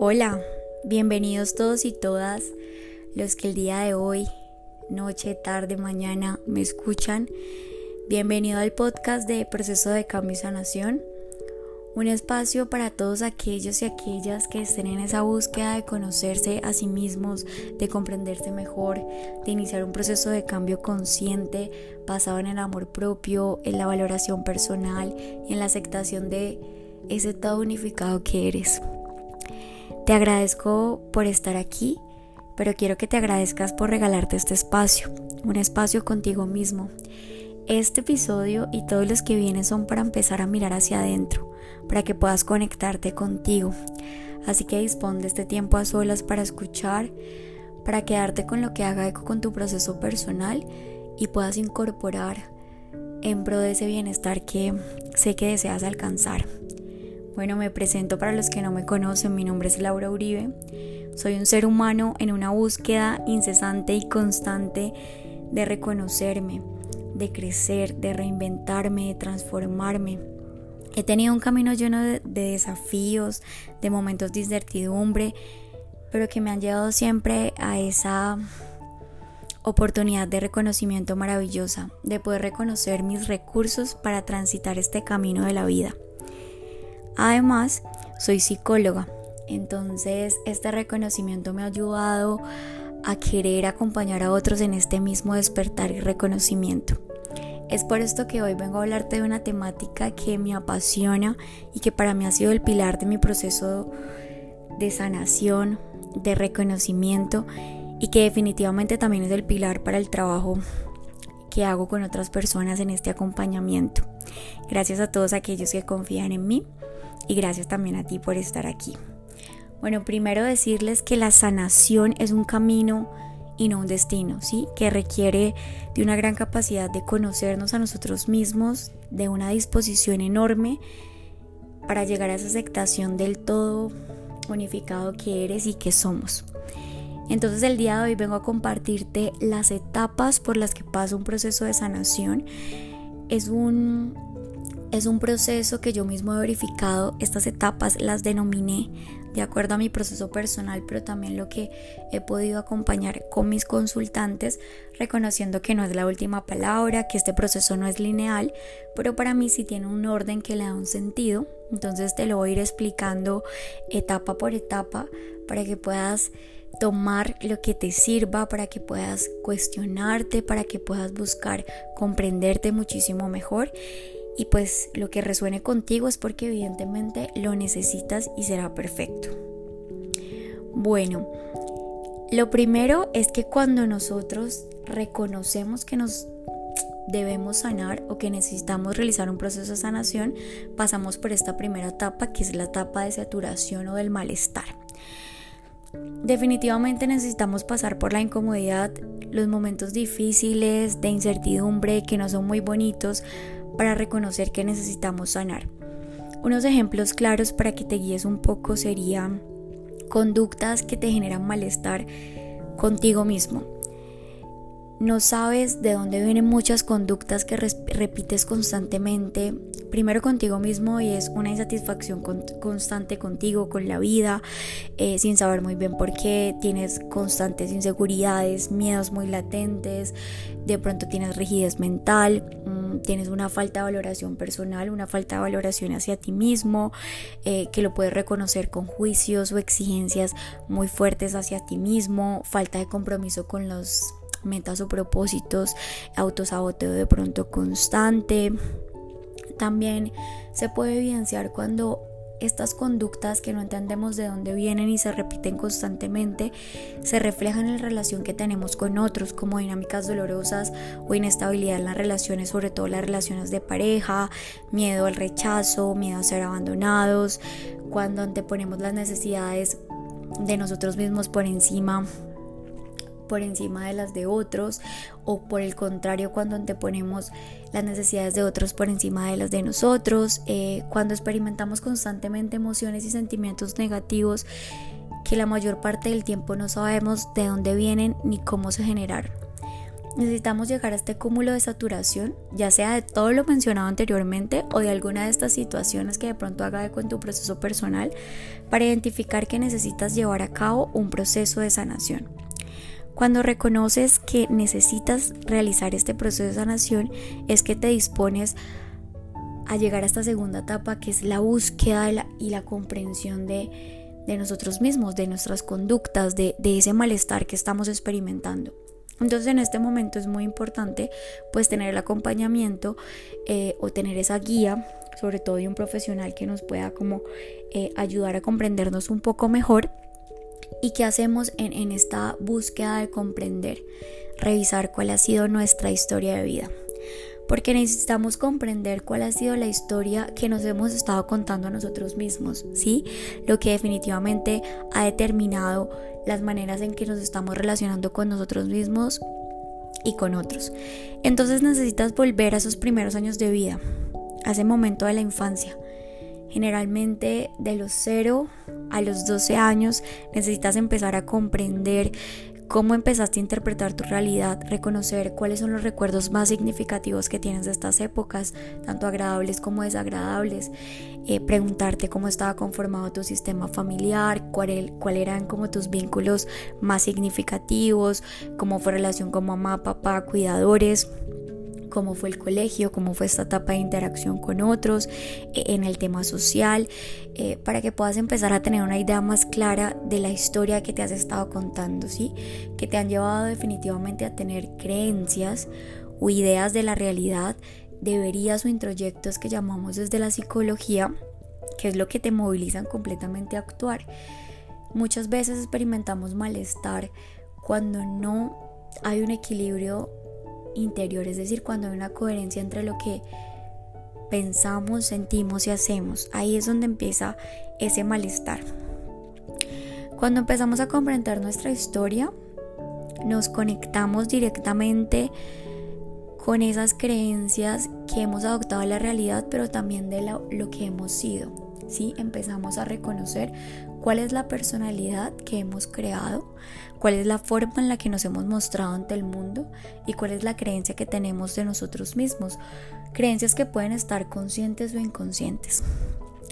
Hola, bienvenidos todos y todas los que el día de hoy, noche, tarde, mañana me escuchan. Bienvenido al podcast de Proceso de Cambio y Sanación, un espacio para todos aquellos y aquellas que estén en esa búsqueda de conocerse a sí mismos, de comprenderse mejor, de iniciar un proceso de cambio consciente basado en el amor propio, en la valoración personal y en la aceptación de ese estado unificado que eres. Te agradezco por estar aquí, pero quiero que te agradezcas por regalarte este espacio, un espacio contigo mismo. Este episodio y todos los que vienen son para empezar a mirar hacia adentro, para que puedas conectarte contigo. Así que dispón de este tiempo a solas para escuchar, para quedarte con lo que haga eco con tu proceso personal y puedas incorporar en pro de ese bienestar que sé que deseas alcanzar. Bueno, me presento para los que no me conocen, mi nombre es Laura Uribe. Soy un ser humano en una búsqueda incesante y constante de reconocerme, de crecer, de reinventarme, de transformarme. He tenido un camino lleno de, desafíos, de momentos de incertidumbre, pero que me han llevado siempre a esa oportunidad de reconocimiento maravillosa, de poder reconocer mis recursos para transitar este camino de la vida. Además, soy psicóloga, entonces este reconocimiento me ha ayudado a querer acompañar a otros en este mismo despertar y reconocimiento. Es por esto que hoy vengo a hablarte de una temática que me apasiona y que para mí ha sido el pilar de mi proceso de sanación, de reconocimiento y que definitivamente también es el pilar para el trabajo que hago con otras personas en este acompañamiento. Gracias a todos aquellos que confían en mí y gracias también a ti por estar aquí. Bueno, primero decirles que la sanación es un camino y no un destino, ¿sí? Que requiere de una gran capacidad de conocernos a nosotros mismos, de una disposición enorme para llegar a esa aceptación del todo unificado que eres y que somos. Entonces el día de hoy vengo a compartirte las etapas por las que pasa un proceso de sanación. Es un es un proceso que yo mismo he verificado, estas etapas las denominé de acuerdo a mi proceso personal, pero también lo que he podido acompañar con mis consultantes, reconociendo que no es la última palabra, que este proceso no es lineal, pero para mí sí tiene un orden que le da un sentido. Entonces te lo voy a ir explicando etapa por etapa para que puedas tomar lo que te sirva, para que puedas cuestionarte, para que puedas buscar comprenderte muchísimo mejor y pues lo que resuene contigo es porque evidentemente lo necesitas y será perfecto. Bueno, lo primero es que cuando nosotros reconocemos que nos debemos sanar o que necesitamos realizar un proceso de sanación, pasamos por esta primera etapa que es la etapa de saturación o del malestar. Definitivamente necesitamos pasar por la incomodidad, los momentos difíciles, de incertidumbre, que no son muy bonitos, para reconocer que necesitamos sanar. Unos ejemplos claros para que te guíes un poco serían conductas que te generan malestar contigo mismo no sabes de dónde vienen muchas conductas que repites constantemente, primero contigo mismo y es una insatisfacción constante contigo, con la vida, eh, sin saber muy bien por qué, tienes constantes inseguridades, miedos muy latentes, de pronto tienes rigidez mental, mm, tienes una falta de valoración personal, una falta de valoración hacia ti mismo, eh, que lo puedes reconocer con juicios o exigencias muy fuertes hacia ti mismo, falta de compromiso con los metas o propósitos, autosaboteo de pronto constante. También se puede evidenciar cuando estas conductas que no entendemos de dónde vienen y se repiten constantemente se reflejan en la relación que tenemos con otros como dinámicas dolorosas o inestabilidad en las relaciones, sobre todo las relaciones de pareja, miedo al rechazo, miedo a ser abandonados, cuando anteponemos las necesidades de nosotros mismos por encima por encima de las de otros o por el contrario cuando anteponemos las necesidades de otros por encima de las de nosotros, eh, cuando experimentamos constantemente emociones y sentimientos negativos que la mayor parte del tiempo no sabemos de dónde vienen ni cómo se generaron. necesitamos llegar a este cúmulo de saturación, ya sea de todo lo mencionado anteriormente o de alguna de estas situaciones que de pronto haga eco en tu proceso personal, para identificar que necesitas llevar a cabo un proceso de sanación. Cuando reconoces que necesitas realizar este proceso de sanación, es que te dispones a llegar a esta segunda etapa que es la búsqueda y la, comprensión de, nosotros mismos, de nuestras conductas, de, ese malestar que estamos experimentando. Entonces en este momento es muy importante pues tener el acompañamiento eh, o tener esa guía, sobre todo de un profesional que nos pueda como eh, ayudar a comprendernos un poco mejor ¿Y qué hacemos en, en esta búsqueda de comprender? Revisar cuál ha sido nuestra historia de vida porque necesitamos comprender cuál ha sido la historia que nos hemos estado contando a nosotros mismos, ¿sí? Lo que definitivamente ha determinado las maneras en que nos estamos relacionando con nosotros mismos y con otros. Entonces necesitas volver a esos primeros años de vida, a ese momento de la infancia, Generalmente de los 0 a los 12 años necesitas empezar a comprender cómo empezaste a interpretar tu realidad, reconocer cuáles son los recuerdos más significativos que tienes de estas épocas, tanto agradables como desagradables, eh, preguntarte cómo estaba conformado tu sistema familiar, cuáles cuál eran como tus vínculos más significativos, cómo fue relación con mamá, papá, cuidadores, cómo fue el colegio, cómo fue esta etapa de interacción con otros, eh, en el tema social, eh, para que puedas empezar a tener una idea más clara de la historia que te has estado contando, ¿sí? Que te han llevado definitivamente a tener creencias o ideas de la realidad, deberías o introyectos que llamamos desde la psicología, que es lo que te movilizan completamente a actuar. Muchas veces experimentamos malestar cuando no hay un equilibrio interior, es decir, cuando hay una coherencia entre lo que pensamos, sentimos y hacemos. Ahí es donde empieza ese malestar. Cuando empezamos a comprender nuestra historia, nos conectamos directamente con esas creencias que hemos adoptado a la realidad, pero también de lo, lo que hemos sido. ¿sí? Empezamos a reconocer cuál es la personalidad que hemos creado, cuál es la forma en la que nos hemos mostrado ante el mundo y cuál es la creencia que tenemos de nosotros mismos. Creencias que pueden estar conscientes o inconscientes.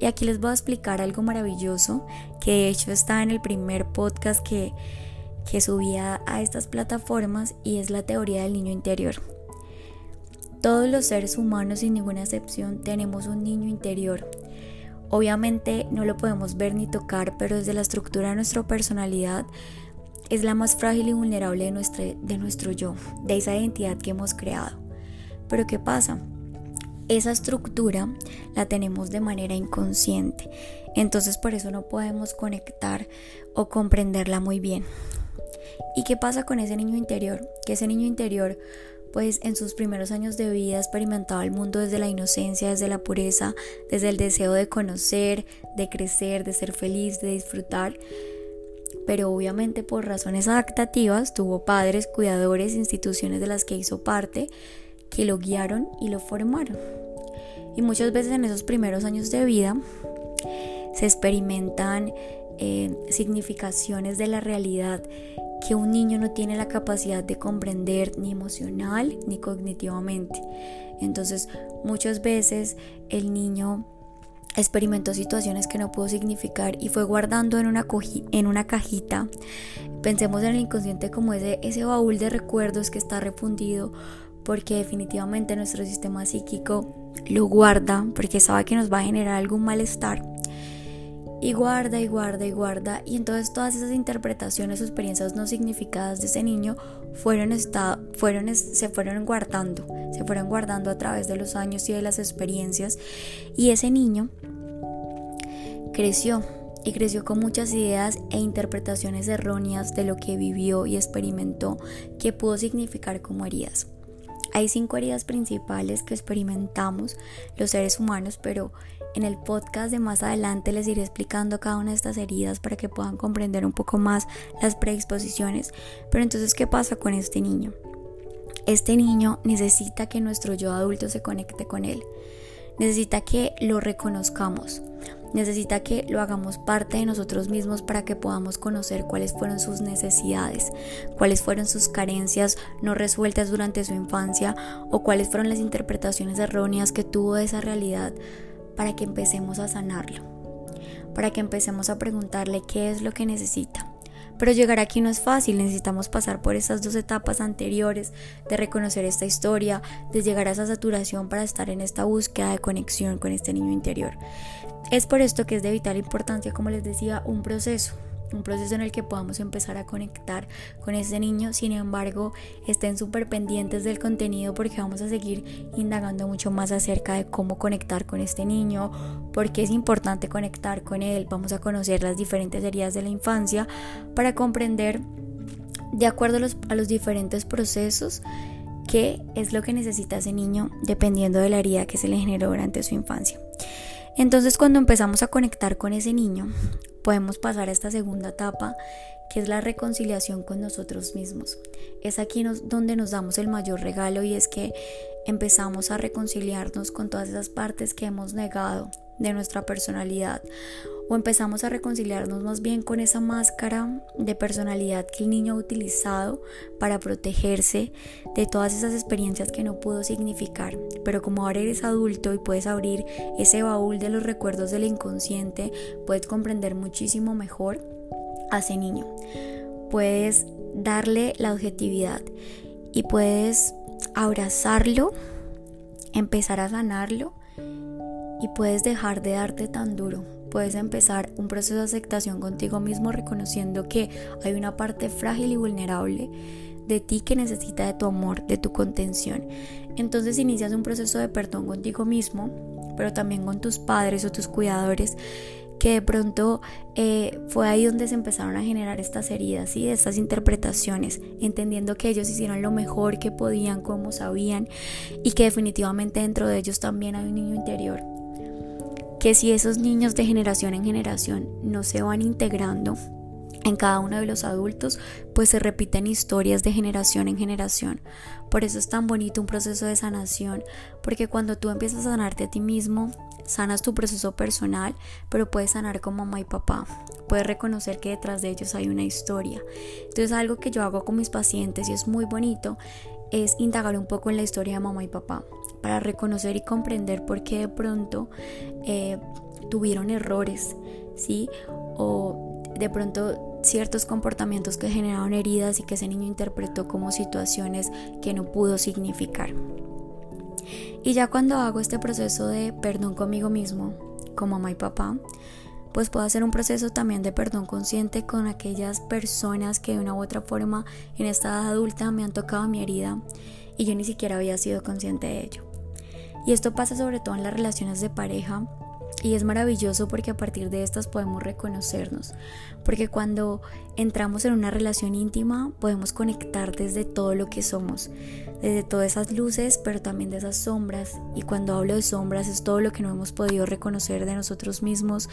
Y aquí les voy a explicar algo maravilloso que de hecho está en el primer podcast que, que subía a estas plataformas y es la teoría del niño interior. Todos los seres humanos sin ninguna excepción tenemos un niño interior Obviamente no lo podemos ver ni tocar, pero desde la estructura de nuestra personalidad es la más frágil y vulnerable de nuestro, de nuestro yo, de esa identidad que hemos creado. Pero ¿qué pasa? Esa estructura la tenemos de manera inconsciente, entonces por eso no podemos conectar o comprenderla muy bien. ¿Y qué pasa con ese niño interior? Que ese niño interior pues en sus primeros años de vida experimentaba el mundo desde la inocencia, desde la pureza, desde el deseo de conocer, de crecer, de ser feliz, de disfrutar. Pero obviamente por razones adaptativas tuvo padres, cuidadores, instituciones de las que hizo parte, que lo guiaron y lo formaron. Y muchas veces en esos primeros años de vida se experimentan eh, significaciones de la realidad que un niño no tiene la capacidad de comprender ni emocional ni cognitivamente. Entonces muchas veces el niño experimentó situaciones que no pudo significar y fue guardando en una, cajita. Pensemos en el inconsciente como ese baúl de recuerdos que está refundido porque definitivamente nuestro sistema psíquico lo guarda porque sabe que nos va a generar algún malestar y guarda y guarda y guarda y entonces todas esas interpretaciones o experiencias no significadas de ese niño fueron, fueron se fueron guardando, se fueron guardando a través de los años y de las experiencias y ese niño creció y creció con muchas ideas e interpretaciones erróneas de lo que vivió y experimentó que pudo significar como heridas. Hay cinco heridas principales que experimentamos los seres humanos, pero en el podcast de más adelante les iré explicando cada una de estas heridas para que puedan comprender un poco más las predisposiciones. Pero entonces, ¿qué pasa con este niño? Este niño necesita que nuestro yo adulto se conecte con él. Necesita que lo reconozcamos. necesita que lo hagamos parte de nosotros mismos para que podamos conocer cuáles fueron sus necesidades, cuáles fueron sus carencias no resueltas durante su infancia o cuáles fueron las interpretaciones erróneas que tuvo de esa realidad para que empecemos a sanarlo, para que empecemos a preguntarle qué es lo que necesita. Pero llegar aquí no es fácil, necesitamos pasar por esas dos etapas anteriores de reconocer esta historia, de llegar a esa saturación para estar en esta búsqueda de conexión con este niño interior. Es por esto que es de vital importancia, como les decía, un proceso, un proceso en el que podamos empezar a conectar con ese niño. Sin embargo, estén súper pendientes del contenido porque vamos a seguir indagando mucho más acerca de cómo conectar con este niño, porque es importante conectar con él. Vamos a conocer las diferentes heridas de la infancia para comprender, de acuerdo a los, a los diferentes procesos, qué es lo que necesita ese niño dependiendo de la herida que se le generó durante su infancia. Entonces cuando empezamos a conectar con ese niño, podemos pasar a esta segunda etapa que es la reconciliación con nosotros mismos. Es aquí donde nos damos el mayor regalo y es que empezamos a reconciliarnos con todas esas partes que hemos negado de nuestra personalidad o empezamos a reconciliarnos más bien con esa máscara de personalidad que el niño ha utilizado para protegerse de todas esas experiencias que no pudo significar. Pero como ahora eres adulto y puedes abrir ese baúl de los recuerdos del inconsciente, puedes comprender muchísimo mejor a ese niño. Puedes darle la objetividad y puedes abrazarlo, empezar a sanarlo y puedes dejar de darte tan duro. Puedes empezar un proceso de aceptación contigo mismo reconociendo que hay una parte frágil y vulnerable de ti que necesita de tu amor, de tu contención. Entonces inicias un proceso de perdón contigo mismo, pero también con tus padres o tus cuidadores que de pronto eh, fue ahí donde se empezaron a generar estas heridas y estas interpretaciones, entendiendo que ellos hicieron lo mejor que podían, como sabían, y que definitivamente dentro de ellos también hay un niño interior. Que si esos niños de generación en generación no se van integrando, en cada uno de los adultos, pues se repiten historias de generación en generación. Por eso es tan bonito un proceso de sanación, porque cuando tú empiezas a sanarte a ti mismo, sanas tu proceso personal, pero puedes sanar como mamá y papá. Puedes reconocer que detrás de ellos hay una historia. Entonces algo que yo hago con mis pacientes y es muy bonito es indagar un poco en la historia de mamá y papá para reconocer y comprender por qué de pronto eh, tuvieron errores, ¿sí? O de pronto ciertos comportamientos que generaron heridas y que ese niño interpretó como situaciones que no pudo significar. Y ya cuando hago este proceso de perdón conmigo mismo, como mamá y papá, pues puedo hacer un proceso también de perdón consciente con aquellas personas que de una u otra forma en esta edad adulta me han tocado mi herida y yo ni siquiera había sido consciente de ello. Y esto pasa sobre todo en las relaciones de pareja y es maravilloso porque a partir de estas podemos reconocernos, porque cuando entramos en una relación íntima podemos conectar desde todo lo que somos, desde todas esas luces, pero también de esas sombras. Y cuando hablo de sombras es todo lo que no hemos podido reconocer de nosotros mismos.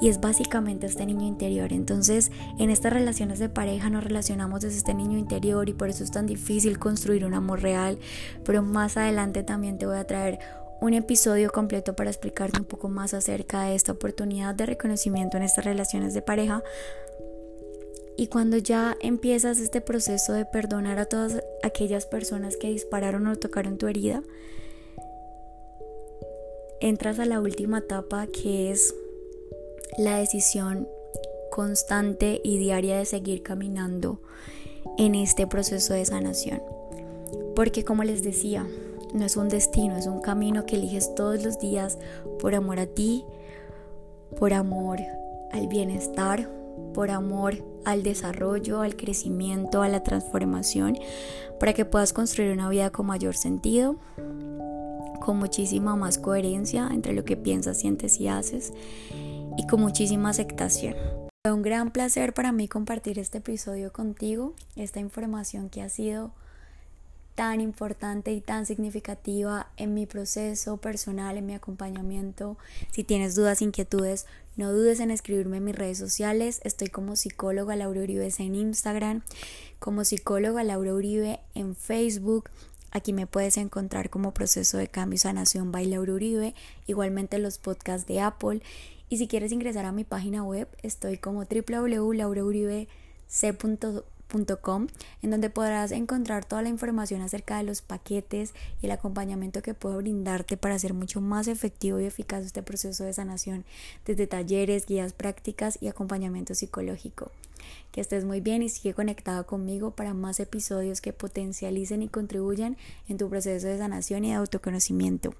Y es básicamente este niño interior. Entonces, en estas relaciones de pareja nos relacionamos desde este niño interior y por eso es tan difícil construir un amor real. Pero más adelante también te voy a traer un episodio completo para explicarte un poco más acerca de esta oportunidad de reconocimiento en estas relaciones de pareja. Y cuando ya empiezas este proceso de perdonar a todas aquellas personas que dispararon o tocaron tu herida, entras a la última etapa que es la decisión constante y diaria de seguir caminando en este proceso de sanación. Porque como les decía, no es un destino, es un camino que eliges todos los días por amor a ti, por amor al bienestar, por amor al desarrollo, al crecimiento, a la transformación, para que puedas construir una vida con mayor sentido, con muchísima más coherencia entre lo que piensas, sientes y haces, y con muchísima aceptación. Fue un gran placer para mí compartir este episodio contigo, esta información que ha sido tan importante y tan significativa en mi proceso personal, en mi acompañamiento. Si tienes dudas, inquietudes, no dudes en escribirme en mis redes sociales. Estoy como psicóloga Laura Uribe en Instagram, como psicóloga Laura Uribe en Facebook. Aquí me puedes encontrar como proceso de cambio y sanación by Laura Uribe, igualmente los podcasts de Apple Y si quieres ingresar a mi página web, estoy como www.laurauribec.com, en donde podrás encontrar toda la información acerca de los paquetes y el acompañamiento que puedo brindarte para hacer mucho más efectivo y eficaz este proceso de sanación, desde talleres, guías prácticas y acompañamiento psicológico. Que estés muy bien y sigue conectado conmigo para más episodios que potencialicen y contribuyan en tu proceso de sanación y de autoconocimiento.